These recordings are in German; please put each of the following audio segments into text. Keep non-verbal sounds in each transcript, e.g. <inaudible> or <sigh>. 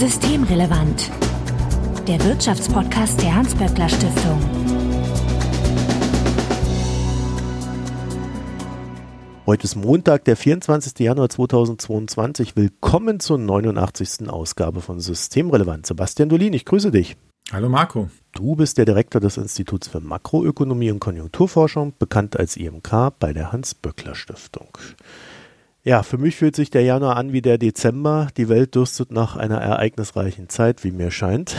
Systemrelevant. Der Wirtschaftspodcast der Hans-Böckler Stiftung. Heute ist Montag, der 24. Januar 2022. Willkommen zur 89. Ausgabe von Systemrelevant. Sebastian Dolin, ich grüße dich. Hallo Marco. Du bist der Direktor des Instituts für Makroökonomie und Konjunkturforschung, bekannt als IMK bei der Hans-Böckler Stiftung. Ja, für mich fühlt sich der Januar an wie der Dezember. Die Welt dürstet nach einer ereignisreichen Zeit, wie mir scheint.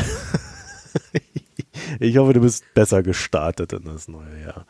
<laughs> ich hoffe, du bist besser gestartet in das neue Jahr.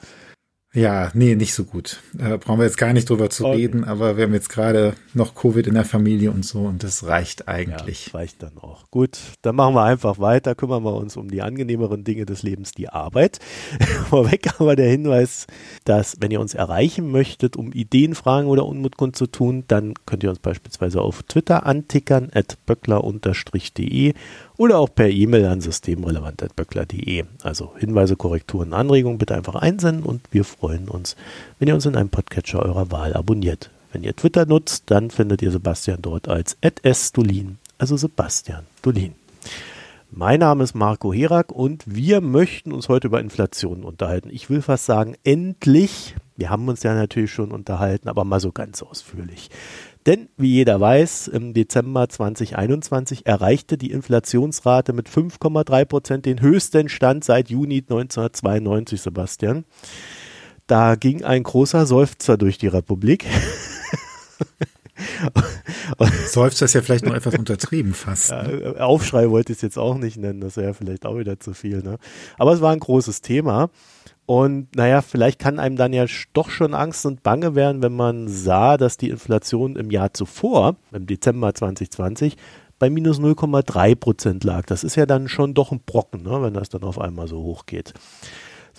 Ja, nee, nicht so gut. Äh, brauchen wir jetzt gar nicht drüber zu okay. reden, aber wir haben jetzt gerade noch Covid in der Familie und so und das reicht eigentlich. Ja, reicht dann auch. Gut, dann machen wir einfach weiter, kümmern wir uns um die angenehmeren Dinge des Lebens, die Arbeit. <laughs> Vorweg aber der Hinweis, dass wenn ihr uns erreichen möchtet, um Ideen, Fragen oder Unmut zu tun, dann könnt ihr uns beispielsweise auf Twitter antickern, at böckler-de oder auch per E-Mail an systemrelevant.böckler.de. Also Hinweise, Korrekturen, Anregungen bitte einfach einsenden und wir freuen uns, wenn ihr uns in einem Podcatcher eurer Wahl abonniert. Wenn ihr Twitter nutzt, dann findet ihr Sebastian dort als @sdolin, also Sebastian Dolin. Mein Name ist Marco Herak und wir möchten uns heute über Inflation unterhalten. Ich will fast sagen, endlich. Wir haben uns ja natürlich schon unterhalten, aber mal so ganz ausführlich. Denn wie jeder weiß, im Dezember 2021 erreichte die Inflationsrate mit 5,3 Prozent den höchsten Stand seit Juni 1992, Sebastian. Da ging ein großer Seufzer durch die Republik. Seufzer ist ja vielleicht noch etwas untertrieben fast. Ne? Ja, Aufschrei wollte ich es jetzt auch nicht nennen, das wäre vielleicht auch wieder zu viel. Ne? Aber es war ein großes Thema. Und naja, vielleicht kann einem dann ja doch schon Angst und Bange werden, wenn man sah, dass die Inflation im Jahr zuvor, im Dezember 2020, bei minus 0,3 Prozent lag. Das ist ja dann schon doch ein Brocken, ne, wenn das dann auf einmal so hoch geht.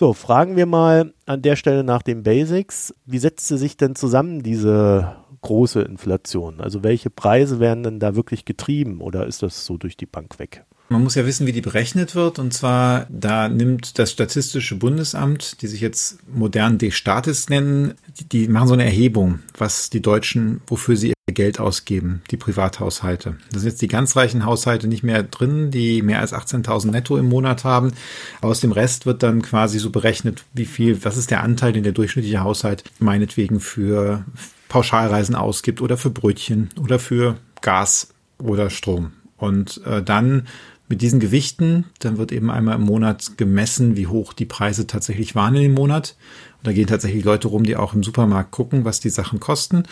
So, fragen wir mal an der Stelle nach den Basics. Wie setzte sich denn zusammen diese große Inflation? Also welche Preise werden denn da wirklich getrieben oder ist das so durch die Bank weg? Man muss ja wissen, wie die berechnet wird. Und zwar, da nimmt das Statistische Bundesamt, die sich jetzt modern D-Status nennen, die, die, machen so eine Erhebung, was die Deutschen, wofür sie ihr Geld ausgeben, die Privathaushalte. Da sind jetzt die ganz reichen Haushalte nicht mehr drin, die mehr als 18.000 netto im Monat haben. Aus dem Rest wird dann quasi so berechnet, wie viel, was ist der Anteil, den der durchschnittliche Haushalt meinetwegen für Pauschalreisen ausgibt oder für Brötchen oder für Gas oder Strom. Und äh, dann mit diesen Gewichten, dann wird eben einmal im Monat gemessen, wie hoch die Preise tatsächlich waren in dem Monat. Und da gehen tatsächlich Leute rum, die auch im Supermarkt gucken, was die Sachen kosten.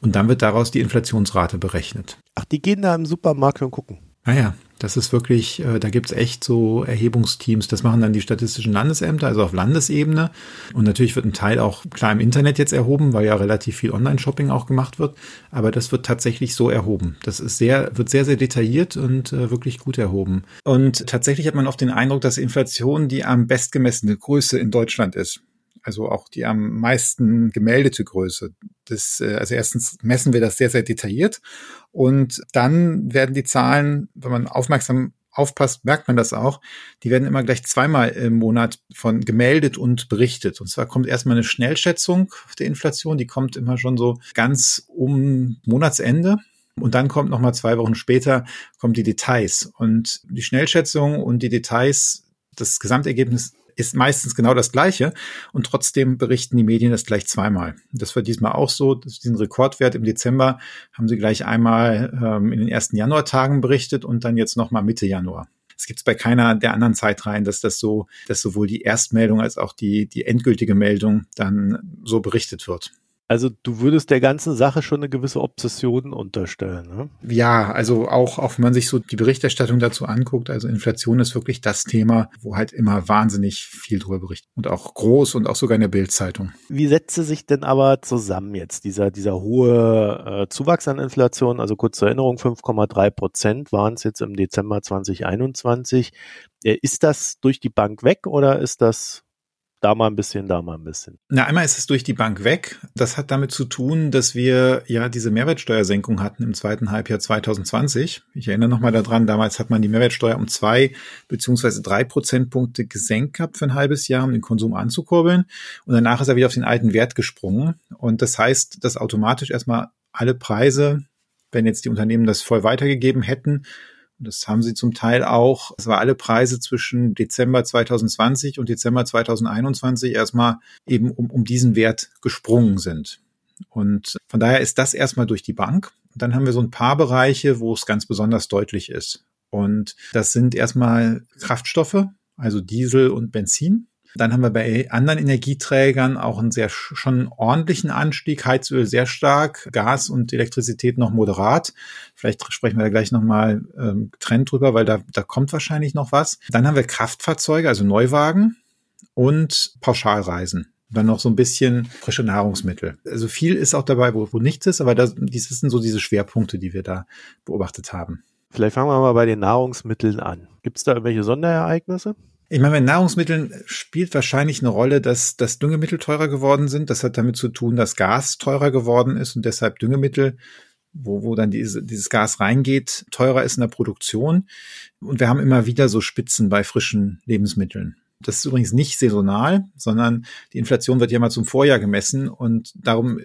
Und dann wird daraus die Inflationsrate berechnet. Ach, die gehen da im Supermarkt und gucken. Naja, ah das ist wirklich, äh, da gibt's echt so Erhebungsteams. Das machen dann die statistischen Landesämter, also auf Landesebene. Und natürlich wird ein Teil auch klar im Internet jetzt erhoben, weil ja relativ viel Online-Shopping auch gemacht wird. Aber das wird tatsächlich so erhoben. Das ist sehr, wird sehr, sehr detailliert und äh, wirklich gut erhoben. Und tatsächlich hat man oft den Eindruck, dass Inflation die am bestgemessene Größe in Deutschland ist also auch die am meisten gemeldete Größe. Das, äh, also erstens messen wir das sehr, sehr detailliert und dann werden die Zahlen, wenn man aufmerksam aufpasst, merkt man das auch, die werden immer gleich zweimal im Monat von gemeldet und berichtet. Und zwar kommt erstmal eine Schnellschätzung der Inflation, die kommt immer schon so ganz um Monatsende. Und dann kommt nochmal zwei Wochen später, kommen die Details. Und die Schnellschätzung und die Details, das Gesamtergebnis ist meistens genau das Gleiche und trotzdem berichten die Medien das gleich zweimal. Das war diesmal auch so. Diesen Rekordwert im Dezember haben sie gleich einmal ähm, in den ersten Januartagen berichtet und dann jetzt nochmal Mitte Januar. Es gibt es bei keiner der anderen Zeitreihen, dass das so, dass sowohl die Erstmeldung als auch die, die endgültige Meldung dann so berichtet wird. Also du würdest der ganzen Sache schon eine gewisse Obsession unterstellen, ne? Ja, also auch, auch wenn man sich so die Berichterstattung dazu anguckt, also Inflation ist wirklich das Thema, wo halt immer wahnsinnig viel drüber berichtet und auch groß und auch sogar in der Bildzeitung. Wie setzte sich denn aber zusammen jetzt dieser, dieser hohe äh, Zuwachs an Inflation? Also kurz zur Erinnerung, 5,3 Prozent waren es jetzt im Dezember 2021. Äh, ist das durch die Bank weg oder ist das da mal ein bisschen, da mal ein bisschen. Na, einmal ist es durch die Bank weg. Das hat damit zu tun, dass wir ja diese Mehrwertsteuersenkung hatten im zweiten Halbjahr 2020. Ich erinnere nochmal daran, damals hat man die Mehrwertsteuer um zwei beziehungsweise drei Prozentpunkte gesenkt gehabt für ein halbes Jahr, um den Konsum anzukurbeln. Und danach ist er wieder auf den alten Wert gesprungen. Und das heißt, dass automatisch erstmal alle Preise, wenn jetzt die Unternehmen das voll weitergegeben hätten, Das haben sie zum Teil auch, es war alle Preise zwischen Dezember 2020 und Dezember 2021 erstmal eben um, um diesen Wert gesprungen sind. Und von daher ist das erstmal durch die Bank. Und dann haben wir so ein paar Bereiche, wo es ganz besonders deutlich ist. Und das sind erstmal Kraftstoffe, also Diesel und Benzin. Dann haben wir bei anderen Energieträgern auch einen sehr schon ordentlichen Anstieg, Heizöl sehr stark, Gas und Elektrizität noch moderat. Vielleicht sprechen wir da gleich nochmal ähm, getrennt drüber, weil da, da kommt wahrscheinlich noch was. Dann haben wir Kraftfahrzeuge, also Neuwagen und Pauschalreisen dann noch so ein bisschen frische Nahrungsmittel. Also viel ist auch dabei, wo, wo nichts ist, aber das, dies sind so diese Schwerpunkte, die wir da beobachtet haben. Vielleicht fangen wir mal bei den Nahrungsmitteln an. Gibt es da irgendwelche Sonderereignisse? Ich meine, bei Nahrungsmitteln spielt wahrscheinlich eine Rolle, dass, dass Düngemittel teurer geworden sind. Das hat damit zu tun, dass Gas teurer geworden ist und deshalb Düngemittel, wo, wo dann diese, dieses Gas reingeht, teurer ist in der Produktion. Und wir haben immer wieder so Spitzen bei frischen Lebensmitteln. Das ist übrigens nicht saisonal, sondern die Inflation wird ja mal zum Vorjahr gemessen und darum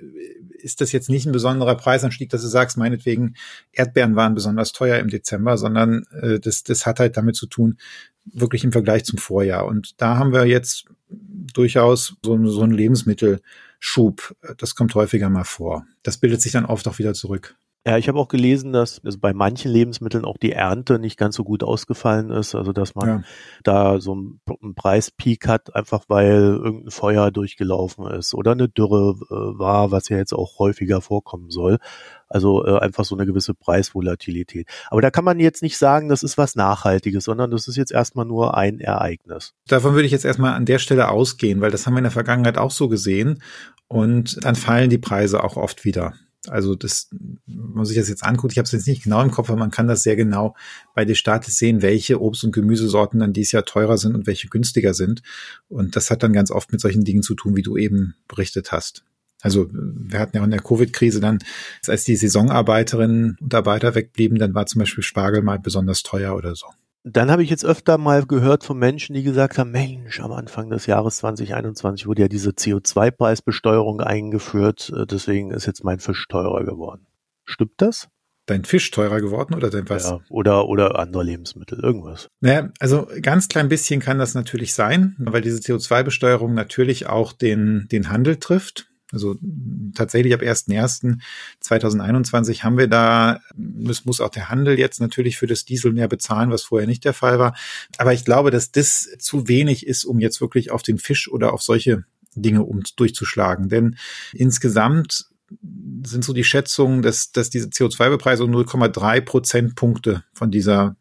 ist das jetzt nicht ein besonderer Preisanstieg, dass du sagst, meinetwegen Erdbeeren waren besonders teuer im Dezember, sondern äh, das, das hat halt damit zu tun, wirklich im Vergleich zum Vorjahr. Und da haben wir jetzt durchaus so, so einen Lebensmittelschub. Das kommt häufiger mal vor. Das bildet sich dann oft auch wieder zurück. Ja, ich habe auch gelesen, dass also bei manchen Lebensmitteln auch die Ernte nicht ganz so gut ausgefallen ist. Also dass man ja. da so einen, einen Preispeak hat, einfach weil irgendein Feuer durchgelaufen ist oder eine Dürre äh, war, was ja jetzt auch häufiger vorkommen soll. Also äh, einfach so eine gewisse Preisvolatilität. Aber da kann man jetzt nicht sagen, das ist was Nachhaltiges, sondern das ist jetzt erstmal nur ein Ereignis. Davon würde ich jetzt erstmal an der Stelle ausgehen, weil das haben wir in der Vergangenheit auch so gesehen. Und dann fallen die Preise auch oft wieder. Also das, muss ich das jetzt anguckt, ich habe es jetzt nicht genau im Kopf, aber man kann das sehr genau bei Destatis sehen, welche Obst- und Gemüsesorten dann dieses Jahr teurer sind und welche günstiger sind. Und das hat dann ganz oft mit solchen Dingen zu tun, wie du eben berichtet hast. Also wir hatten ja auch in der Covid-Krise dann, als die Saisonarbeiterinnen und Arbeiter wegblieben, dann war zum Beispiel Spargel mal besonders teuer oder so. Dann habe ich jetzt öfter mal gehört von Menschen, die gesagt haben, Mensch, am Anfang des Jahres 2021 wurde ja diese CO2-Preisbesteuerung eingeführt, äh, deswegen ist jetzt mein Fisch teurer geworden. Stimmt das? Dein Fisch teurer geworden oder dein was? Ja, oder, oder andere Lebensmittel, irgendwas. Naja, also ganz klein bisschen kann das natürlich sein, weil diese CO2-Besteuerung natürlich auch den, den Handel trifft. Also tatsächlich ab 1.1.2021 haben wir da, es muss auch der Handel jetzt natürlich für das Diesel mehr bezahlen, was vorher nicht der Fall war. Aber ich glaube, dass das zu wenig ist, um jetzt wirklich auf den Fisch oder auf solche Dinge um durchzuschlagen. Denn insgesamt sind so die Schätzungen, dass, dass diese CO2-Bepreisung 0,3 Prozentpunkte von dieser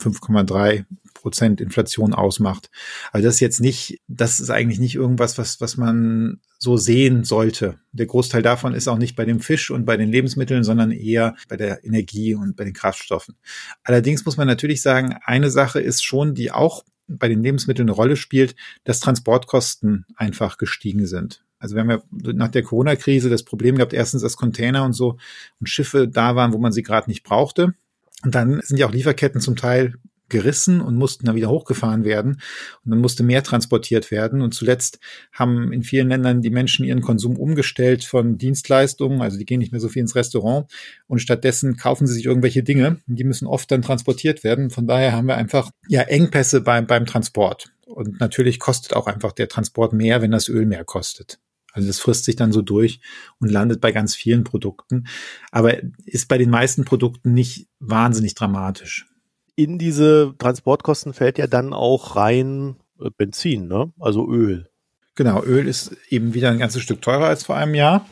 5,3 Prozent Inflation ausmacht. Also das ist jetzt nicht, das ist eigentlich nicht irgendwas, was, was man so sehen sollte. Der Großteil davon ist auch nicht bei dem Fisch und bei den Lebensmitteln, sondern eher bei der Energie und bei den Kraftstoffen. Allerdings muss man natürlich sagen, eine Sache ist schon, die auch bei den Lebensmitteln eine Rolle spielt, dass Transportkosten einfach gestiegen sind. Also wir haben ja nach der Corona-Krise das Problem gehabt, erstens, dass Container und so und Schiffe da waren, wo man sie gerade nicht brauchte. Und dann sind ja auch Lieferketten zum Teil gerissen und mussten dann wieder hochgefahren werden. Und dann musste mehr transportiert werden. Und zuletzt haben in vielen Ländern die Menschen ihren Konsum umgestellt von Dienstleistungen. Also die gehen nicht mehr so viel ins Restaurant. Und stattdessen kaufen sie sich irgendwelche Dinge. Die müssen oft dann transportiert werden. Von daher haben wir einfach ja Engpässe beim, beim Transport. Und natürlich kostet auch einfach der Transport mehr, wenn das Öl mehr kostet. Also das frisst sich dann so durch und landet bei ganz vielen Produkten, aber ist bei den meisten Produkten nicht wahnsinnig dramatisch. In diese Transportkosten fällt ja dann auch rein äh, Benzin, ne? Also Öl. Genau, Öl ist eben wieder ein ganzes Stück teurer als vor einem Jahr.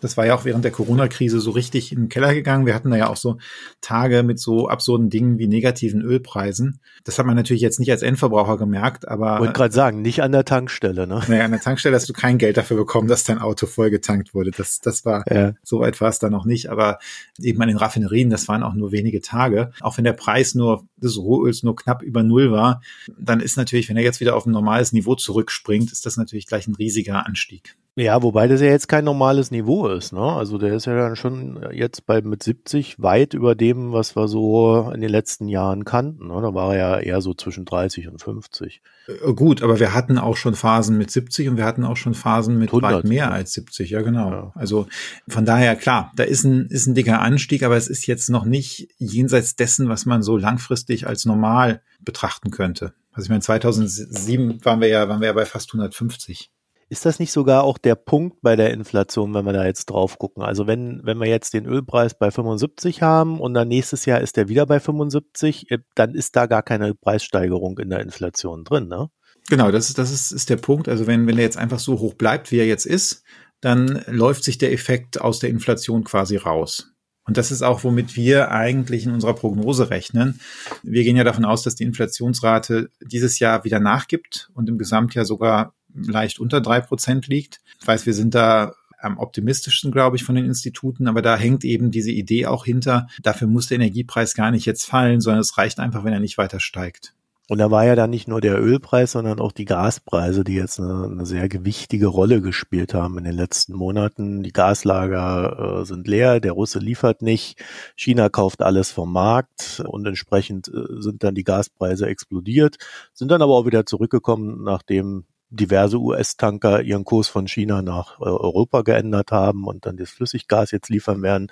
Das war ja auch während der Corona-Krise so richtig in den Keller gegangen. Wir hatten da ja auch so Tage mit so absurden Dingen wie negativen Ölpreisen. Das hat man natürlich jetzt nicht als Endverbraucher gemerkt, aber. Ich wollte gerade sagen, nicht an der Tankstelle, ne? Naja, an der Tankstelle hast du kein Geld dafür bekommen, dass dein Auto voll getankt wurde. Das, das war, ja. so weit war es da noch nicht. Aber eben an den Raffinerien, das waren auch nur wenige Tage. Auch wenn der Preis nur des Rohöls nur knapp über Null war, dann ist natürlich, wenn er jetzt wieder auf ein normales Niveau zurückspringt, ist das natürlich gleich ein riesiger Anstieg. Ja, wobei das ja jetzt kein normales Niveau ist, ne? Also der ist ja dann schon jetzt bei mit 70 weit über dem, was wir so in den letzten Jahren kannten. Ne? Da war er ja eher so zwischen 30 und 50. Äh, gut, aber wir hatten auch schon Phasen mit 70 und wir hatten auch schon Phasen mit 100, weit mehr als 70, ja genau. Ja. Also von daher klar, da ist ein, ist ein dicker Anstieg, aber es ist jetzt noch nicht jenseits dessen, was man so langfristig als normal betrachten könnte. Also ich meine, 2007 waren wir ja, waren wir ja bei fast 150. Ist das nicht sogar auch der Punkt bei der Inflation, wenn wir da jetzt drauf gucken? Also wenn, wenn wir jetzt den Ölpreis bei 75 haben und dann nächstes Jahr ist der wieder bei 75, äh, dann ist da gar keine Preissteigerung in der Inflation drin, ne? Genau, das ist, das ist, ist der Punkt. Also wenn, wenn er jetzt einfach so hoch bleibt, wie er jetzt ist, dann läuft sich der Effekt aus der Inflation quasi raus. Und das ist auch, womit wir eigentlich in unserer Prognose rechnen. Wir gehen ja davon aus, dass die Inflationsrate dieses Jahr wieder nachgibt und im Gesamtjahr sogar leicht unter drei Prozent liegt. Ich weiß, wir sind da am optimistischsten, glaube ich, von den Instituten, aber da hängt eben diese Idee auch hinter. Dafür muss der Energiepreis gar nicht jetzt fallen, sondern es reicht einfach, wenn er nicht weiter steigt. Und da war ja dann nicht nur der Ölpreis, sondern auch die Gaspreise, die jetzt eine, eine sehr gewichtige Rolle gespielt haben in den letzten Monaten. Die Gaslager äh, sind leer, der Russe liefert nicht, China kauft alles vom Markt und entsprechend äh, sind dann die Gaspreise explodiert, sind dann aber auch wieder zurückgekommen, nachdem diverse US-Tanker ihren Kurs von China nach äh, Europa geändert haben und dann das Flüssiggas jetzt liefern werden.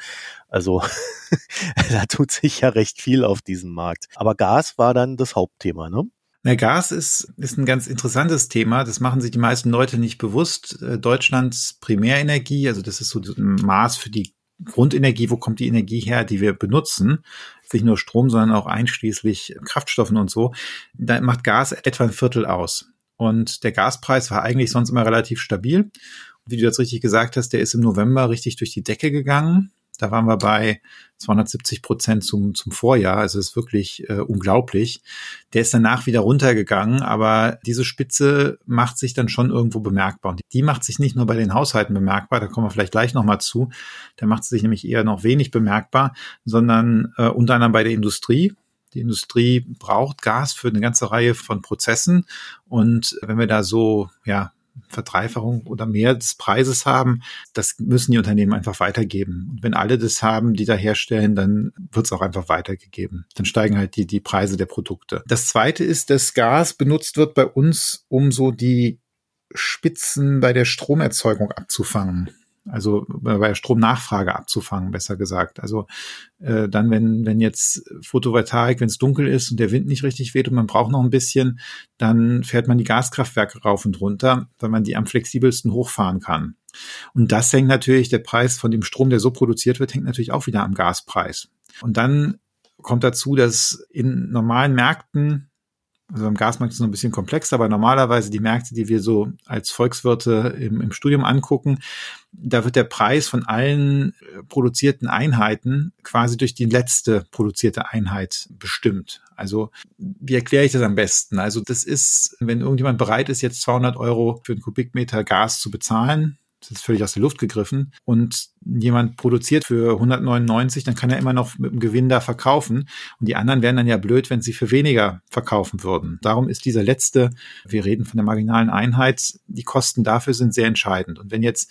Also <laughs> da tut sich ja recht viel auf diesem Markt. Aber Gas war dann das Hauptthema, ne? Na, Gas ist, ist ein ganz interessantes Thema. Das machen sich die meisten Leute nicht bewusst. Äh, Deutschlands Primärenergie, also das ist so ein Maß für die Grundenergie, wo kommt die Energie her, die wir benutzen, nicht nur Strom, sondern auch einschließlich Kraftstoffen und so, da macht Gas etwa ein Viertel aus. Und der Gaspreis war eigentlich sonst immer relativ stabil. wie du jetzt richtig gesagt hast, der ist im November richtig durch die Decke gegangen. Da waren wir bei 270 Prozent zum, zum Vorjahr. Also ist wirklich äh, unglaublich. Der ist danach wieder runtergegangen, aber diese Spitze macht sich dann schon irgendwo bemerkbar. Und die macht sich nicht nur bei den Haushalten bemerkbar, da kommen wir vielleicht gleich nochmal zu. Da macht sie sich nämlich eher noch wenig bemerkbar, sondern äh, unter anderem bei der Industrie. Die Industrie braucht Gas für eine ganze Reihe von Prozessen. Und wenn wir da so, ja, Verdreifachung oder mehr des Preises haben, das müssen die Unternehmen einfach weitergeben. Und wenn alle das haben, die da herstellen, dann wird es auch einfach weitergegeben. Dann steigen halt die, die Preise der Produkte. Das zweite ist, dass Gas benutzt wird bei uns, um so die Spitzen bei der Stromerzeugung abzufangen also bei Stromnachfrage abzufangen, besser gesagt. Also äh, dann, wenn, wenn jetzt Photovoltaik, wenn es dunkel ist und der Wind nicht richtig weht und man braucht noch ein bisschen, dann fährt man die Gaskraftwerke rauf und runter, weil man die am flexibelsten hochfahren kann. Und das hängt natürlich, der Preis von dem Strom, der so produziert wird, hängt natürlich auch wieder am Gaspreis. Und dann kommt dazu, dass in normalen Märkten also im Gasmarkt ist es noch ein bisschen komplexer, aber normalerweise die Märkte, die wir so als Volkswirte im, im Studium angucken, da wird der Preis von allen äh, produzierten Einheiten quasi durch die letzte produzierte Einheit bestimmt. Also wie erkläre ich das am besten? Also das ist, wenn irgendjemand bereit ist, jetzt 200 Euro für einen Kubikmeter Gas zu bezahlen, das ist völlig aus der Luft gegriffen, und jemand produziert für 199, dann kann er immer noch mit dem Gewinn da verkaufen. Und die anderen wären dann ja blöd, wenn sie für weniger verkaufen würden. Darum ist dieser letzte, wir reden von der marginalen Einheit, die Kosten dafür sind sehr entscheidend. Und wenn jetzt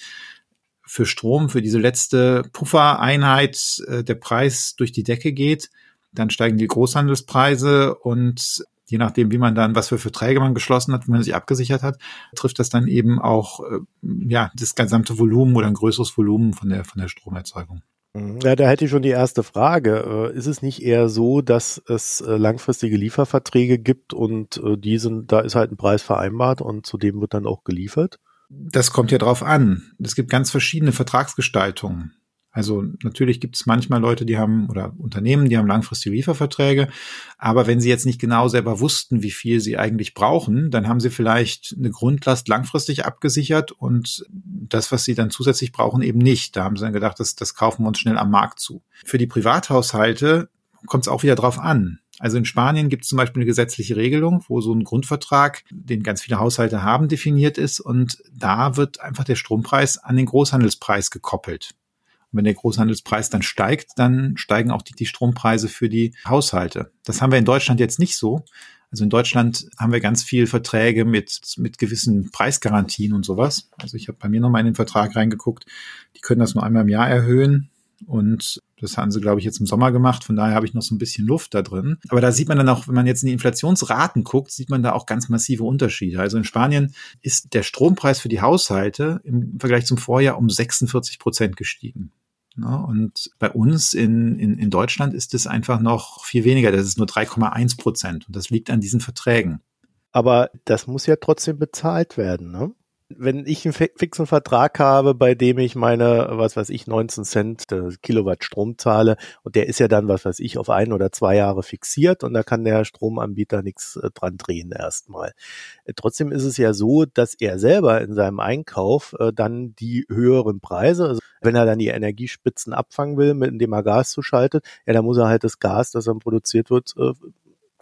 für Strom, für diese letzte Puffereinheit äh, der Preis durch die Decke geht, dann steigen die Großhandelspreise und je nachdem, wie man dann, was für Verträge man geschlossen hat, wie man sich abgesichert hat, trifft das dann eben auch äh, ja das gesamte Volumen oder ein größeres Volumen von der von der Stromerzeugung. Mhm. Ja, da hätte ich schon die erste Frage. Äh, ist es nicht eher so, dass es äh, langfristige Lieferverträge gibt und die sind, da ist halt ein Preis vereinbart und zu dem wird dann auch geliefert? Das kommt ja drauf an. Es gibt ganz verschiedene Vertragsgestaltungen. Also natürlich gibt es manchmal Leute, die haben oder Unternehmen, die haben langfristige Lieferverträge, aber wenn sie jetzt nicht genau selber wussten, wie viel sie eigentlich brauchen, dann haben sie vielleicht eine Grundlast langfristig abgesichert und das, was sie dann zusätzlich brauchen, eben nicht. Da haben sie dann gedacht, das, das kaufen wir uns schnell am Markt zu. Für die Privathaushalte kommt es auch wieder drauf an. Also in Spanien gibt es zum Beispiel eine gesetzliche Regelung, wo so ein Grundvertrag, den ganz viele Haushalte haben, definiert ist und da wird einfach der Strompreis an den Großhandelspreis gekoppelt. Und wenn der Großhandelspreis dann steigt, dann steigen auch die, die Strompreise für die Haushalte. Das haben wir in Deutschland jetzt nicht so. Also in Deutschland haben wir ganz viel Verträge mit, mit gewissen Preisgarantien und sowas. Also ich habe bei mir nochmal in den Vertrag reingeguckt. Die können das nur einmal im Jahr erhöhen. Und das haben sie, glaube ich, jetzt im Sommer gemacht. Von daher habe ich noch so ein bisschen Luft da drin. Aber da sieht man dann auch, wenn man jetzt in die Inflationsraten guckt, sieht man da auch ganz massive Unterschiede. Also in Spanien ist der Strompreis für die Haushalte im Vergleich zum Vorjahr um 46 Prozent gestiegen. Ja, und bei uns in, in, in Deutschland ist es einfach noch viel weniger. Das ist nur 3,1 Prozent. Und das liegt an diesen Verträgen. Aber das muss ja trotzdem bezahlt werden, ne? Wenn ich einen fixen Vertrag habe, bei dem ich meine, was weiß ich, 19 Cent Kilowatt Strom zahle und der ist ja dann, was weiß ich, auf ein oder zwei Jahre fixiert und da kann der Stromanbieter nichts äh, dran drehen erstmal. Äh, trotzdem ist es ja so, dass er selber in seinem Einkauf äh, dann die höheren Preise, also wenn er dann die Energiespitzen abfangen will, mit indem er Gas zuschaltet, ja, dann muss er halt das Gas, das dann produziert wird,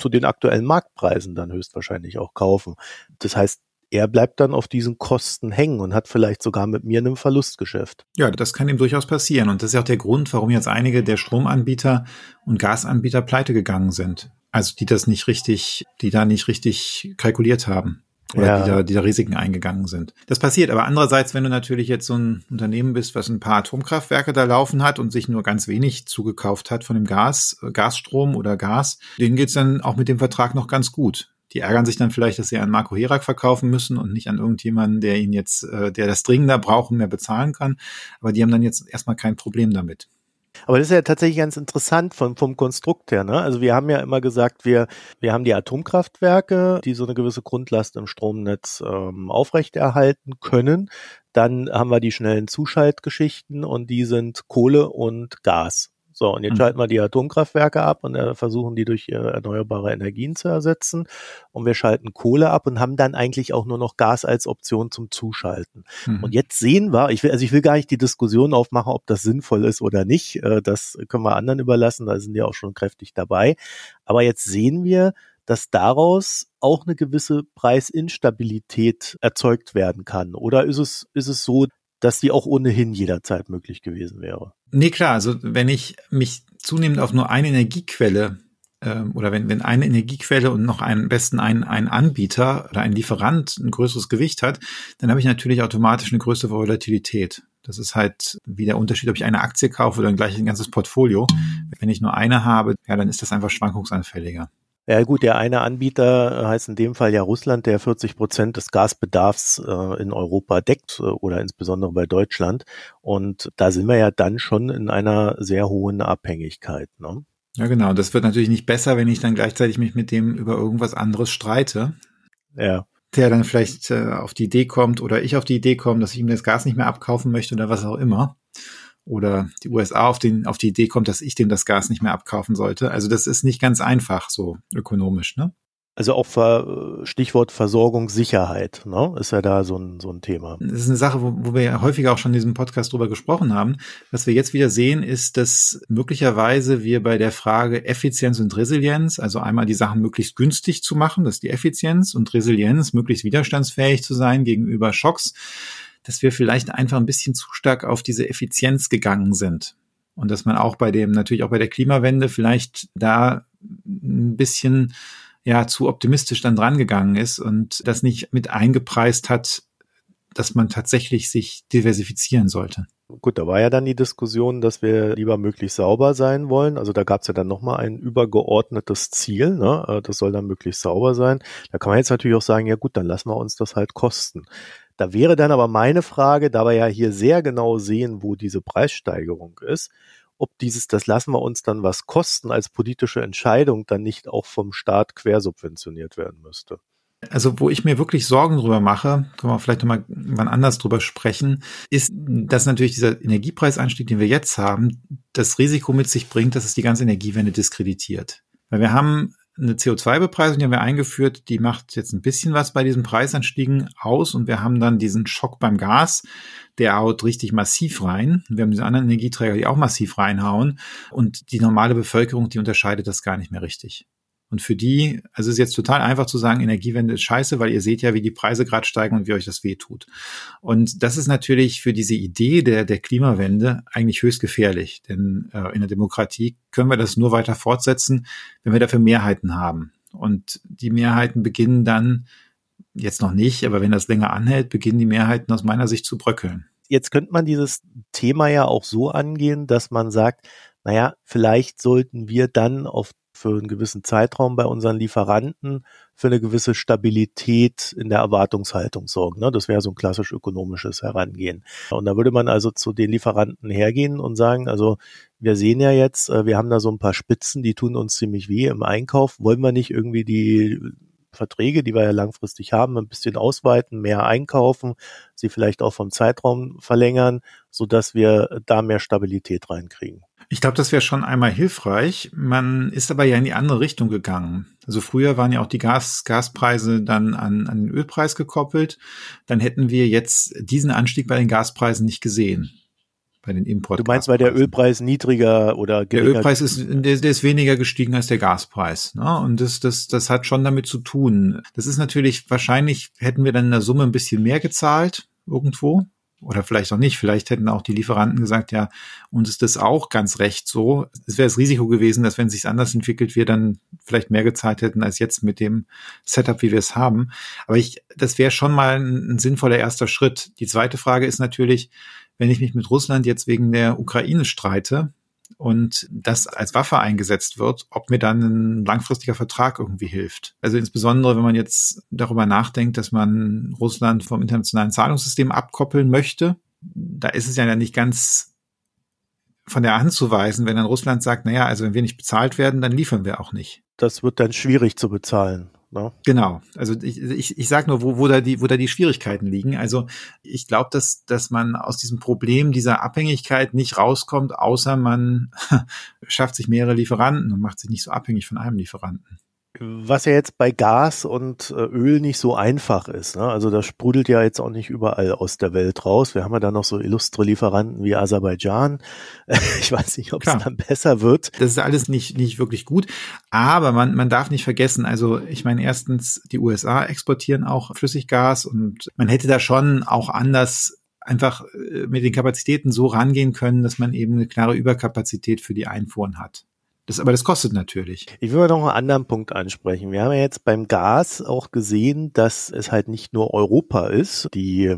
zu den aktuellen Marktpreisen dann höchstwahrscheinlich auch kaufen. Das heißt, er bleibt dann auf diesen Kosten hängen und hat vielleicht sogar mit mir ein Verlustgeschäft. Ja, das kann ihm durchaus passieren. Und das ist ja auch der Grund, warum jetzt einige der Stromanbieter und Gasanbieter pleite gegangen sind. Also die das nicht richtig, die da nicht richtig kalkuliert haben. Oder ja. die, da, die da Risiken eingegangen sind. Das passiert. Aber andererseits, wenn du natürlich jetzt so ein Unternehmen bist, was ein paar Atomkraftwerke da laufen hat und sich nur ganz wenig zugekauft hat von dem Gas, äh, Gasstrom oder Gas, denen geht's dann auch mit dem Vertrag noch ganz gut. Die ärgern sich dann vielleicht, dass sie an Marco Herak verkaufen müssen und nicht an irgendjemanden, der ihn jetzt, äh, der das dringender braucht und mehr bezahlen kann. Aber die haben dann jetzt erstmal kein Problem damit. Aber das ist ja tatsächlich ganz interessant vom, vom Konstrukt her. Ne? Also wir haben ja immer gesagt, wir, wir haben die Atomkraftwerke, die so eine gewisse Grundlast im Stromnetz ähm, aufrechterhalten können. Dann haben wir die schnellen Zuschaltgeschichten und die sind Kohle und Gas. So, und jetzt mhm. schalten wir die Atomkraftwerke ab und äh, versuchen die durch äh, erneuerbare Energien zu ersetzen. Und wir schalten Kohle ab und haben dann eigentlich auch nur noch Gas als Option zum Zuschalten. Mhm. Und jetzt sehen wir, ich will, also ich will gar nicht die Diskussion aufmachen, ob das sinnvoll ist oder nicht. Äh, das können wir anderen überlassen, da sind die auch schon kräftig dabei. Aber jetzt sehen wir, dass daraus auch eine gewisse Preisinstabilität erzeugt werden kann. Oder ist es, ist es so, dass die auch ohnehin jederzeit möglich gewesen wäre. Nee, klar, also wenn ich mich zunehmend auf nur eine Energiequelle äh, oder wenn, wenn eine Energiequelle und noch einen besten ein, ein Anbieter oder ein Lieferant ein größeres Gewicht hat, dann habe ich natürlich automatisch eine größere Volatilität. Das ist halt wie der Unterschied, ob ich eine Aktie kaufe oder gleich ein ganzes Portfolio. Wenn ich nur eine habe, ja, dann ist das einfach schwankungsanfälliger. Ja gut, der eine Anbieter heißt in dem Fall ja Russland, der 40 Prozent des Gasbedarfs äh, in Europa deckt äh, oder insbesondere bei Deutschland. Und da sind wir ja dann schon in einer sehr hohen Abhängigkeit. Ne? Ja genau, das wird natürlich nicht besser, wenn ich dann gleichzeitig mich mit dem über irgendwas anderes streite. Ja. Der dann vielleicht äh, auf die Idee kommt oder ich auf die Idee komme, dass ich ihm das Gas nicht mehr abkaufen möchte oder was auch immer oder die USA auf, den, auf die Idee kommt, dass ich dem das Gas nicht mehr abkaufen sollte. Also das ist nicht ganz einfach so ökonomisch, ne? Also auch Ver Stichwort Versorgungssicherheit, ne? ist ja da so ein, so ein Thema. Das ist eine Sache, wo, wo wir ja häufiger auch schon in diesem Podcast drüber gesprochen haben. Was wir jetzt wieder sehen, ist, dass möglicherweise wir bei der Frage Effizienz und Resilienz, also einmal die Sachen möglichst günstig zu machen, das ist die Effizienz und Resilienz, möglichst widerstandsfähig zu sein gegenüber Schocks, dass wir vielleicht einfach ein bisschen zu stark auf diese Effizienz gegangen sind. Und dass man auch bei dem, natürlich auch bei der Klimawende vielleicht da ein bisschen ja zu optimistisch dann dran gegangen ist und das nicht mit eingepreist hat, dass man tatsächlich sich diversifizieren sollte. Gut, da war ja dann die Diskussion, dass wir lieber möglichst sauber sein wollen. Also da gab es ja dann nochmal ein übergeordnetes Ziel. Ne? Äh, das soll dann möglichst sauber sein. Da kann man jetzt natürlich auch sagen, ja gut, dann lassen wir uns das halt kosten. Da wäre dann aber meine Frage, da wir ja hier sehr genau sehen, wo diese Preissteigerung ist, ob dieses, das lassen wir uns dann was kosten, als politische Entscheidung dann nicht auch vom Staat quersubventioniert werden müsste. Also wo ich mir wirklich Sorgen drüber mache, können wir vielleicht nochmal wann anders drüber sprechen, ist, dass natürlich dieser Energiepreisanstieg, den wir jetzt haben, das Risiko mit sich bringt, dass es die ganze Energiewende diskreditiert. Weil wir haben eine CO2-Bepreisung, die haben wir eingeführt, die macht jetzt ein bisschen was bei diesen Preisanstiegen aus und wir haben dann diesen Schock beim Gas, der haut richtig massiv rein. Wir haben diese anderen Energieträger, die auch massiv reinhauen und die normale Bevölkerung, die unterscheidet das gar nicht mehr richtig. Und für die, also es ist jetzt total einfach zu sagen, Energiewende ist scheiße, weil ihr seht ja, wie die Preise gerade steigen und wie euch das wehtut. Und das ist natürlich für diese Idee der, der Klimawende eigentlich höchst gefährlich. Denn äh, in der Demokratie können wir das nur weiter fortsetzen, wenn wir dafür Mehrheiten haben. Und die Mehrheiten beginnen dann, jetzt noch nicht, aber wenn das länger anhält, beginnen die Mehrheiten aus meiner Sicht zu bröckeln. Jetzt könnte man dieses Thema ja auch so angehen, dass man sagt, naja, vielleicht sollten wir dann auf für einen gewissen Zeitraum bei unseren Lieferanten für eine gewisse Stabilität in der Erwartungshaltung sorgen. Ne? Das wäre so ein klassisch ökonomisches Herangehen. Und da würde man also zu den Lieferanten hergehen und sagen, also wir sehen ja jetzt, äh, wir haben da so ein paar Spitzen, die tun uns ziemlich weh im Einkauf. Wollen wir nicht irgendwie die Verträge, die wir ja langfristig haben, ein bisschen ausweiten, mehr einkaufen, sie vielleicht auch vom Zeitraum verlängern, so dass wir da mehr Stabilität reinkriegen. Ich glaube, das wäre schon einmal hilfreich. Man ist aber ja in die andere Richtung gegangen. Also früher waren ja auch die Gas, Gaspreise dann an, an den Ölpreis gekoppelt. Dann hätten wir jetzt diesen Anstieg bei den Gaspreisen nicht gesehen bei den Import. Du meinst, weil der Ölpreis niedriger oder geringer Der Ölpreis ist, der, der ist weniger gestiegen als der Gaspreis. Ne? Und das, das, das hat schon damit zu tun. Das ist natürlich, wahrscheinlich hätten wir dann in der Summe ein bisschen mehr gezahlt irgendwo. Oder vielleicht auch nicht. Vielleicht hätten auch die Lieferanten gesagt, ja, uns ist das auch ganz recht so. Es wäre das Risiko gewesen, dass wenn es sich anders entwickelt, wir dann vielleicht mehr gezahlt hätten als jetzt mit dem Setup, wie wir es haben. Aber ich, das wäre schon mal ein, ein sinnvoller erster Schritt. Die zweite Frage ist natürlich, wenn ich mich mit Russland jetzt wegen der Ukraine streite und das als Waffe eingesetzt wird, ob mir dann ein langfristiger Vertrag irgendwie hilft. Also insbesondere, wenn man jetzt darüber nachdenkt, dass man Russland vom internationalen Zahlungssystem abkoppeln möchte, da ist es ja nicht ganz von der Hand zu weisen, wenn dann Russland sagt, naja, also wenn wir nicht bezahlt werden, dann liefern wir auch nicht. Das wird dann schwierig zu bezahlen. Ne? Genau. Also ich, ich, ich sage nur, wo, wo, da die, wo da die Schwierigkeiten liegen. Also ich glaube, dass, dass man aus diesem Problem dieser Abhängigkeit nicht rauskommt, außer man <laughs> schafft sich mehrere Lieferanten und macht sich nicht so abhängig von einem Lieferanten was ja jetzt bei Gas und äh, Öl nicht so einfach ist. Ne? Also das sprudelt ja jetzt auch nicht überall aus der Welt raus. Wir haben ja da noch so illustre Lieferanten wie Aserbaidschan. <laughs> ich weiß nicht, ob es dann besser wird. Das ist alles nicht, nicht wirklich gut. Aber man, man darf nicht vergessen, also ich meine, erstens, die USA exportieren auch Flüssiggas und man hätte da schon auch anders einfach äh, mit den Kapazitäten so rangehen können, dass man eben eine klare Überkapazität für die Einfuhren hat. Das, aber das kostet natürlich. Ich will noch einen anderen Punkt ansprechen. Wir haben ja jetzt beim Gas auch gesehen, dass es halt nicht nur Europa ist, die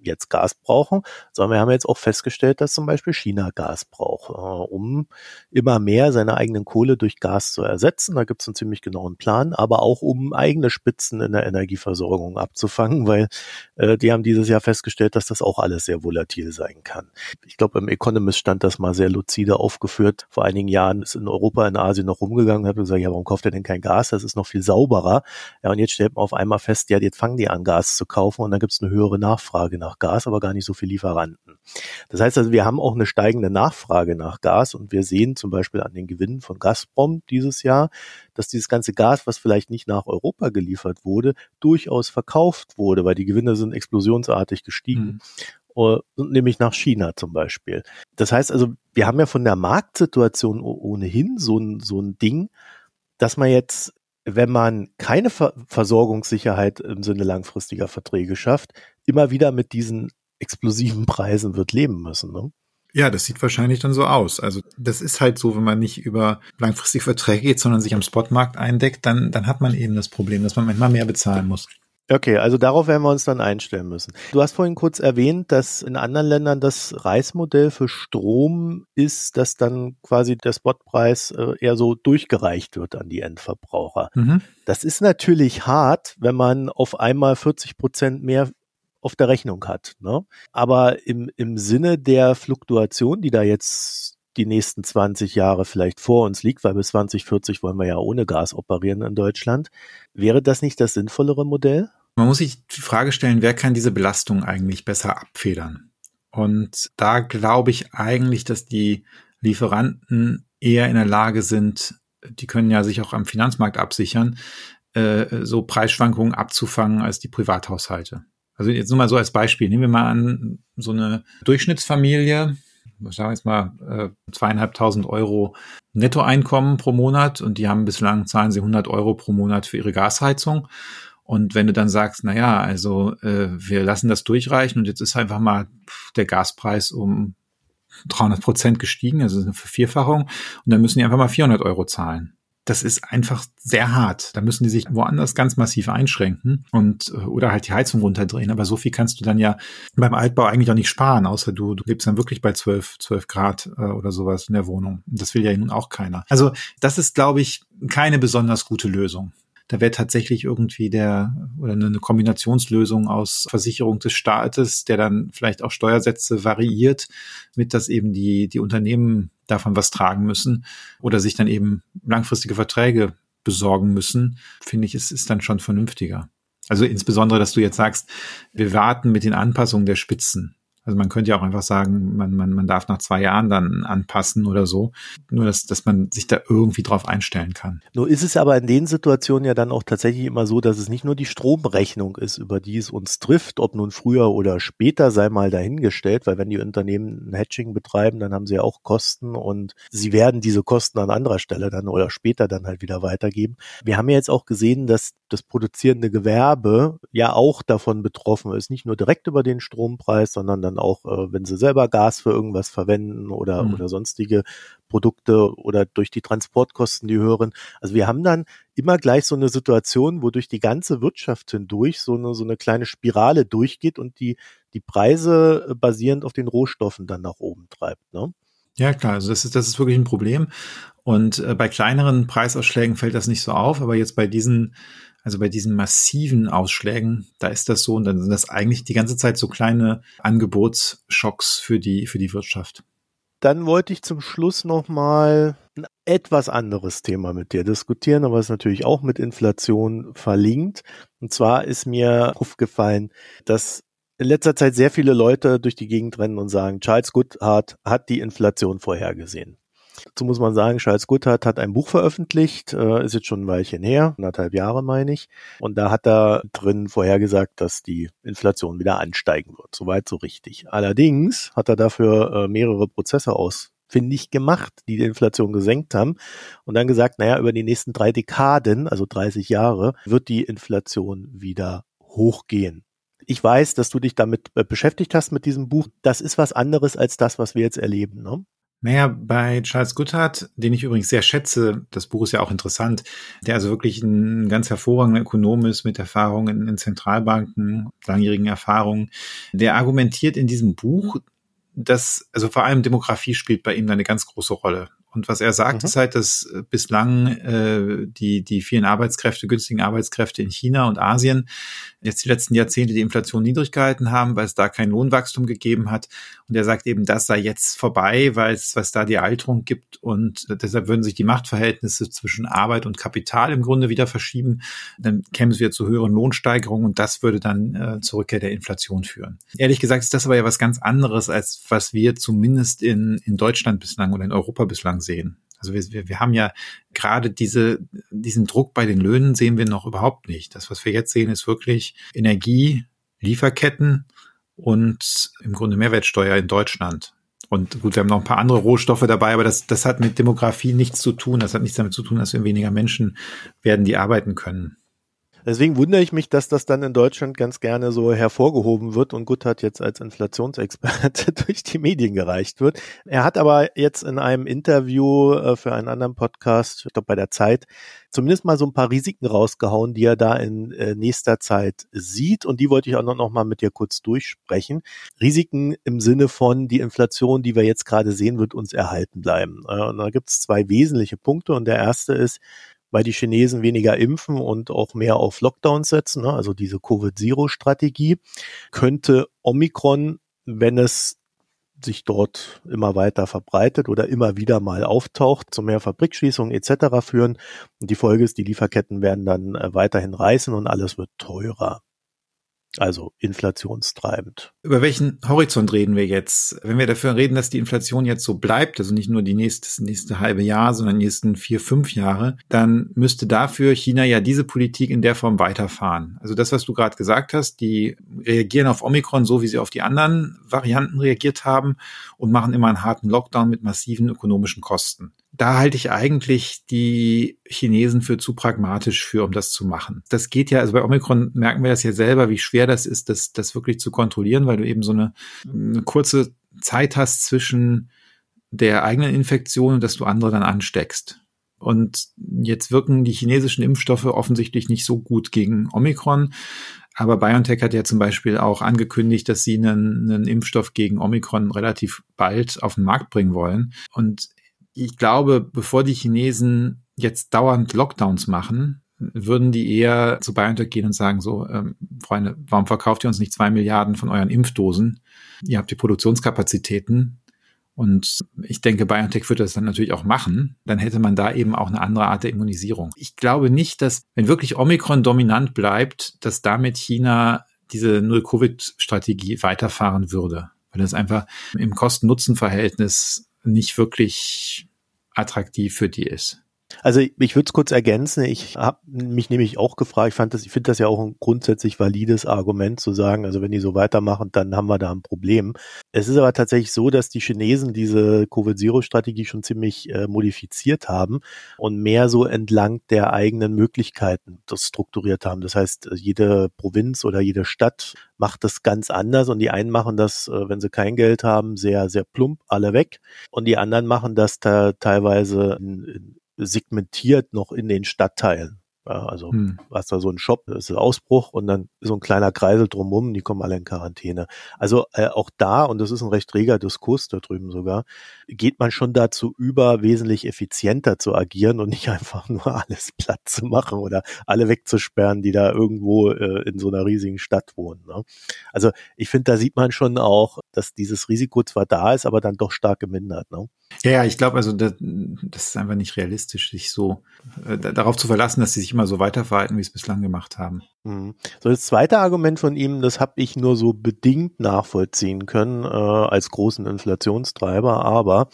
jetzt Gas brauchen, sondern wir haben jetzt auch festgestellt, dass zum Beispiel China Gas braucht, äh, um immer mehr seine eigenen Kohle durch Gas zu ersetzen. Da gibt es einen ziemlich genauen Plan, aber auch um eigene Spitzen in der Energieversorgung abzufangen, weil äh, die haben dieses Jahr festgestellt, dass das auch alles sehr volatil sein kann. Ich glaube, im Economist stand das mal sehr lucide aufgeführt. Vor einigen Jahren ist in Europa, in Asien noch rumgegangen und hat gesagt, ja, warum kauft ihr denn kein Gas? Das ist noch viel sauberer. Ja, und jetzt stellt man auf einmal fest, ja, jetzt fangen die an, Gas zu kaufen und dann gibt es eine höhere Nachfrage Nachfrage nach Gas, aber gar nicht so viel Lieferanten. Das heißt also, wir haben auch eine steigende Nachfrage nach Gas und wir sehen zum Beispiel an den Gewinnen von Gazprom dieses Jahr, dass dieses ganze Gas, was vielleicht nicht nach Europa geliefert wurde, durchaus verkauft wurde, weil die Gewinne sind explosionsartig gestiegen. Mhm. nämlich nach China zum Beispiel. Das heißt also, wir haben ja von der Marktsituation ohnehin so ein, so ein Ding, dass man jetzt wenn man keine Ver Versorgungssicherheit im Sinne langfristiger Verträge schafft, immer wieder mit diesen explosiven <laughs> Preisen wird leben müssen. Ne? Ja, das sieht wahrscheinlich dann so aus. Also das ist halt so, wenn man nicht über langfristige Verträge geht, sondern sich am Spotmarkt eindeckt, dann, dann hat man eben das Problem, dass man manchmal mehr bezahlen muss. Okay, also darauf werden wir uns dann einstellen müssen. Du hast vorhin kurz erwähnt, dass in anderen Ländern das Reismodell für Strom ist, dass dann quasi der Spotpreis äh, eher so durchgereicht wird an die Endverbraucher. Mhm. Das ist natürlich hart, wenn man auf einmal 40 Prozent mehr auf der Rechnung hat. Ne? Aber im, im Sinne der Fluktuation, die da jetzt die nächsten 20 Jahre vielleicht vor uns liegt, weil bis 2040 wollen wir ja ohne Gas operieren in Deutschland. Wäre das nicht das sinnvollere Modell? Man muss sich die Frage stellen, wer kann diese Belastung eigentlich besser abfedern? Und da glaube ich eigentlich, dass die Lieferanten eher in der Lage sind, die können ja sich auch am Finanzmarkt absichern, äh, so Preisschwankungen abzufangen als die Privathaushalte. Also jetzt nur mal so als Beispiel. Nehmen wir mal an, so eine Durchschnittsfamilie sagen wir jetzt mal, äh, zweieinhalbtausend Euro Nettoeinkommen pro Monat und die haben bislang, zahlen sie 100 Euro pro Monat für ihre Gasheizung. Und wenn du dann sagst, na ja, also äh, wir lassen das durchreichen und jetzt ist einfach mal der Gaspreis um 300 Prozent gestiegen, also eine Vervierfachung, und dann müssen die einfach mal 400 Euro zahlen. Das ist einfach sehr hart. Da müssen die sich woanders ganz massiv einschränken und äh, oder halt die Heizung runterdrehen. Aber so viel kannst du dann ja beim Altbau eigentlich auch nicht sparen, außer du, du lebst dann wirklich bei 12, 12 Grad äh, oder sowas in der Wohnung. Das will ja nun auch keiner. Also das ist, glaube ich, keine besonders gute Lösung. Da wäre tatsächlich irgendwie der oder eine Kombinationslösung aus Versicherung des Staates, der dann vielleicht auch Steuersätze variiert, mit dass eben die, die Unternehmen davon was tragen müssen oder sich dann eben langfristige Verträge besorgen müssen, finde ich, ist, ist dann schon vernünftiger. Also insbesondere, dass du jetzt sagst, wir warten mit den Anpassungen der Spitzen. Also man könnte ja auch einfach sagen, man, man, man darf nach zwei Jahren dann anpassen oder so. Nur, dass, dass man sich da irgendwie drauf einstellen kann. Nur ist es aber in den Situationen ja dann auch tatsächlich immer so, dass es nicht nur die Stromrechnung ist, über die es uns trifft, ob nun früher oder später, sei mal dahingestellt, weil wenn die Unternehmen ein Hatching betreiben, dann haben sie ja auch Kosten und sie werden diese Kosten an anderer Stelle dann oder später dann halt wieder weitergeben. Wir haben ja jetzt auch gesehen, dass das produzierende Gewerbe ja auch davon betroffen ist, nicht nur direkt über den Strompreis, sondern dann auch, äh, wenn sie selber Gas für irgendwas verwenden oder, mhm. oder sonstige Produkte oder durch die Transportkosten, die höheren. Also wir haben dann immer gleich so eine Situation, wo durch die ganze Wirtschaft hindurch so eine, so eine kleine Spirale durchgeht und die, die Preise äh, basierend auf den Rohstoffen dann nach oben treibt. Ne? Ja, klar, also das ist, das ist wirklich ein Problem. Und äh, bei kleineren Preisausschlägen fällt das nicht so auf, aber jetzt bei diesen also bei diesen massiven Ausschlägen, da ist das so und dann sind das eigentlich die ganze Zeit so kleine Angebotsschocks für die, für die Wirtschaft. Dann wollte ich zum Schluss nochmal ein etwas anderes Thema mit dir diskutieren, aber es ist natürlich auch mit Inflation verlinkt. Und zwar ist mir aufgefallen, dass in letzter Zeit sehr viele Leute durch die Gegend rennen und sagen, Charles Goodhart hat die Inflation vorhergesehen. Dazu muss man sagen, Charles Goodhart hat ein Buch veröffentlicht, äh, ist jetzt schon ein Weilchen her, anderthalb Jahre meine ich. Und da hat er drin vorhergesagt, dass die Inflation wieder ansteigen wird. Soweit so richtig. Allerdings hat er dafür äh, mehrere Prozesse aus finde ich, gemacht, die die Inflation gesenkt haben und dann gesagt, naja, über die nächsten drei Dekaden, also 30 Jahre, wird die Inflation wieder hochgehen. Ich weiß, dass du dich damit äh, beschäftigt hast mit diesem Buch. Das ist was anderes als das, was wir jetzt erleben. Ne? Naja, bei Charles Goodhart, den ich übrigens sehr schätze, das Buch ist ja auch interessant, der also wirklich ein ganz hervorragender Ökonom ist mit Erfahrung in, in Zentralbanken, langjährigen Erfahrungen, der argumentiert in diesem Buch, dass, also vor allem Demografie spielt bei ihm eine ganz große Rolle. Und was er sagt, mhm. ist halt, dass äh, bislang äh, die, die vielen Arbeitskräfte, günstigen Arbeitskräfte in China und Asien jetzt die letzten Jahrzehnte die Inflation niedrig gehalten haben, weil es da kein Lohnwachstum gegeben hat. Und er sagt eben, das sei jetzt vorbei, weil es, was da die Alterung gibt. Und deshalb würden sich die Machtverhältnisse zwischen Arbeit und Kapital im Grunde wieder verschieben. Dann kämen es wieder zu höheren Lohnsteigerungen und das würde dann äh, zur Rückkehr der Inflation führen. Ehrlich gesagt ist das aber ja was ganz anderes, als was wir zumindest in, in Deutschland bislang oder in Europa bislang sehen. Also wir, wir, haben ja gerade diese, diesen Druck bei den Löhnen sehen wir noch überhaupt nicht. Das, was wir jetzt sehen, ist wirklich Energie, Lieferketten und im Grunde Mehrwertsteuer in Deutschland. Und gut, wir haben noch ein paar andere Rohstoffe dabei, aber das, das hat mit Demografie nichts zu tun. Das hat nichts damit zu tun, dass wir weniger Menschen werden, die arbeiten können. Deswegen wundere ich mich, dass das dann in Deutschland ganz gerne so hervorgehoben wird und Guttert jetzt als Inflationsexperte <laughs> durch die Medien gereicht wird. Er hat aber jetzt in einem Interview äh, für einen anderen Podcast, ich glaube bei der Zeit, zumindest mal so ein paar Risiken rausgehauen, die er da in äh, nächster Zeit sieht. Und die wollte ich auch noch mal mit dir kurz durchsprechen. Risiken im Sinne von, die Inflation, die wir jetzt gerade sehen, wird uns erhalten bleiben. Äh, und da gibt es zwei wesentliche Punkte. Und der erste ist, weil die Chinesen weniger impfen und auch mehr auf Lockdowns setzen, ne? also diese Covid-Zero-Strategie, könnte Omikron, wenn es sich dort immer weiter verbreitet oder immer wieder mal auftaucht, zu mehr Fabrikschließungen etc. führen. Und die Folge ist, die Lieferketten werden dann äh, weiterhin reißen und alles wird teurer also inflationstreibend. Über welchen Horizont reden wir jetzt? Wenn wir dafür reden, dass die Inflation jetzt so bleibt, also nicht nur die nächste, nächste halbe Jahr, sondern die nächsten vier, fünf Jahre, dann müsste dafür China ja diese Politik in der Form weiterfahren. Also das, was du gerade gesagt hast, die reagieren auf Omikron so, wie sie auf die anderen Varianten reagiert haben und machen immer einen harten Lockdown mit massiven ökonomischen Kosten da halte ich eigentlich die Chinesen für zu pragmatisch für, um das zu machen. Das geht ja, also bei Omikron merken wir das ja selber, wie schwer das ist, das, das wirklich zu kontrollieren, weil du eben so eine, eine kurze Zeit hast zwischen der eigenen Infektion und dass du andere dann ansteckst. Und jetzt wirken die chinesischen Impfstoffe offensichtlich nicht so gut gegen Omikron. Aber BioNTech hat ja zum Beispiel auch angekündigt, dass sie einen, einen Impfstoff gegen Omikron relativ bald auf den Markt bringen wollen. Und ich glaube, bevor die Chinesen jetzt dauernd Lockdowns machen, würden die eher zu BioNTech gehen und sagen, so, ähm, Freunde, warum verkauft ihr uns nicht zwei Milliarden von euren Impfdosen? Ihr habt die Produktionskapazitäten. Und ich denke, BioNTech würde das dann natürlich auch machen. Dann hätte man da eben auch eine andere Art der Immunisierung. Ich glaube nicht, dass, wenn wirklich Omikron dominant bleibt, dass damit China diese Null-Covid-Strategie weiterfahren würde. Weil das einfach im Kosten-Nutzen-Verhältnis nicht wirklich attraktiv für die ist. Also ich würde es kurz ergänzen. Ich habe mich nämlich auch gefragt, ich fand das, ich finde das ja auch ein grundsätzlich valides Argument zu sagen, also wenn die so weitermachen, dann haben wir da ein Problem. Es ist aber tatsächlich so, dass die Chinesen diese Covid-Zero-Strategie schon ziemlich äh, modifiziert haben und mehr so entlang der eigenen Möglichkeiten das strukturiert haben. Das heißt, jede Provinz oder jede Stadt macht das ganz anders und die einen machen das, äh, wenn sie kein Geld haben, sehr, sehr plump, alle weg und die anderen machen das da teilweise in, in segmentiert noch in den Stadtteilen. Also hm. hast da so einen Shop, das ist Ausbruch und dann so ein kleiner Kreisel drumherum, die kommen alle in Quarantäne. Also äh, auch da, und das ist ein recht reger Diskurs da drüben sogar, geht man schon dazu über, wesentlich effizienter zu agieren und nicht <laughs> einfach nur alles platt zu machen oder alle wegzusperren, die da irgendwo äh, in so einer riesigen Stadt wohnen. Ne? Also ich finde, da sieht man schon auch, dass dieses Risiko zwar da ist, aber dann doch stark gemindert. Ne? Ja, ja, ich glaube, also das, das ist einfach nicht realistisch, sich so äh, darauf zu verlassen, dass sie sich immer so weiterverhalten, wie es bislang gemacht haben. Mhm. So, das zweite Argument von ihm, das habe ich nur so bedingt nachvollziehen können äh, als großen Inflationstreiber, aber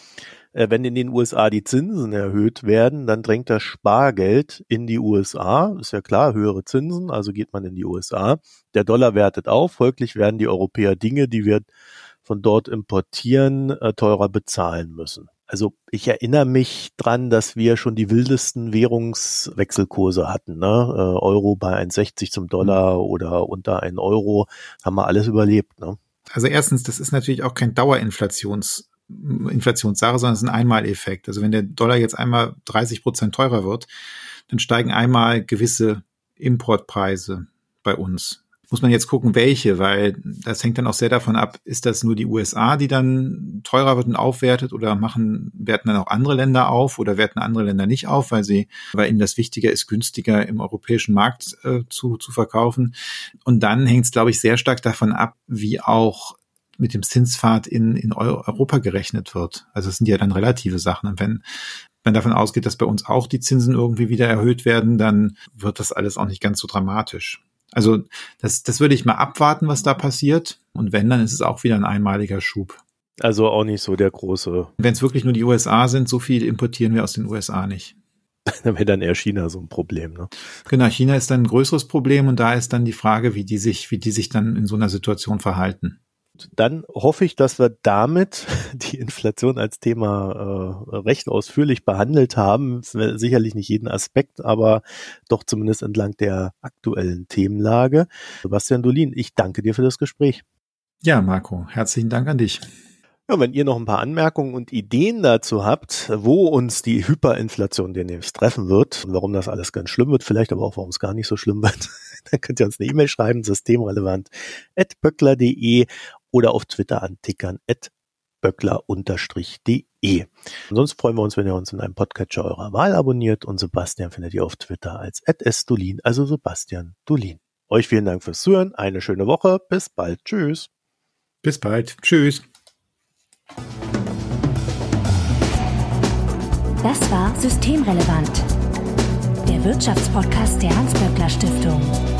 äh, wenn in den USA die Zinsen erhöht werden, dann drängt das Spargeld in die USA. Ist ja klar, höhere Zinsen, also geht man in die USA. Der Dollar wertet auf, folglich werden die Europäer Dinge, die wir von dort importieren, äh, teurer bezahlen müssen. Also ich erinnere mich dran, dass wir schon die wildesten Währungswechselkurse hatten. Ne? Äh, Euro bei 1,60 zum Dollar mhm. oder unter 1 Euro, haben wir alles überlebt. Ne? Also erstens, das ist natürlich auch kein Dauerinflations Inflationssache, sondern es ist ein Einmaleffekt. Also wenn der Dollar jetzt einmal 30 Prozent teurer wird, dann steigen einmal gewisse Importpreise bei uns muss man jetzt gucken, welche, weil das hängt dann auch sehr davon ab, ist das nur die USA, die dann teurer wird und aufwertet oder machen, werten dann auch andere Länder auf oder werten andere Länder nicht auf, weil sie, weil ihnen das wichtiger ist, günstiger im europäischen Markt äh, zu, zu verkaufen. Und dann hängt es, glaube ich, sehr stark davon ab, wie auch mit dem Zinspfad in, in Europa gerechnet wird. Also es sind ja dann relative Sachen. Und wenn man davon ausgeht, dass bei uns auch die Zinsen irgendwie wieder erhöht werden, dann wird das alles auch nicht ganz so dramatisch. Also das, das würde ich mal abwarten, was da passiert. Und wenn, dann ist es auch wieder ein einmaliger Schub. Also auch nicht so der große. Wenn es wirklich nur die USA sind, so viel importieren wir aus den USA nicht. <laughs> dann wäre dann eher China so ein Problem, ne? Genau, China ist dann ein größeres Problem und da ist dann die Frage, wie die sich, wie die sich dann in so einer Situation verhalten dann hoffe ich, dass wir damit <laughs> die Inflation als Thema äh, recht ausführlich behandelt haben. Sicherlich nicht jeden Aspekt, aber doch zumindest entlang der aktuellen Themenlage. Sebastian Dolin, ich danke dir für das Gespräch. Ja, Marco, herzlichen Dank an dich. Ja, wenn ihr noch ein paar Anmerkungen und Ideen dazu habt, wo uns die Hyperinflation demnächst treffen wird und warum das alles ganz schlimm wird, vielleicht aber auch warum es gar nicht so schlimm wird, <laughs> dann könnt ihr uns eine E-Mail schreiben, systemrelevant at böckler.de oder auf Twitter antickern at böckler-de. Sonst freuen wir uns, wenn ihr uns in einem Podcatcher eurer Wahl abonniert und Sebastian findet ihr auf Twitter als @sdolin, also Sebastian Dolin. Euch vielen Dank fürs Zuhören, eine schöne Woche, bis bald, tschüss. Bis bald, tschüss. Das war Systemrelevant, der Wirtschaftspodcast der Hans-Böckler Stiftung.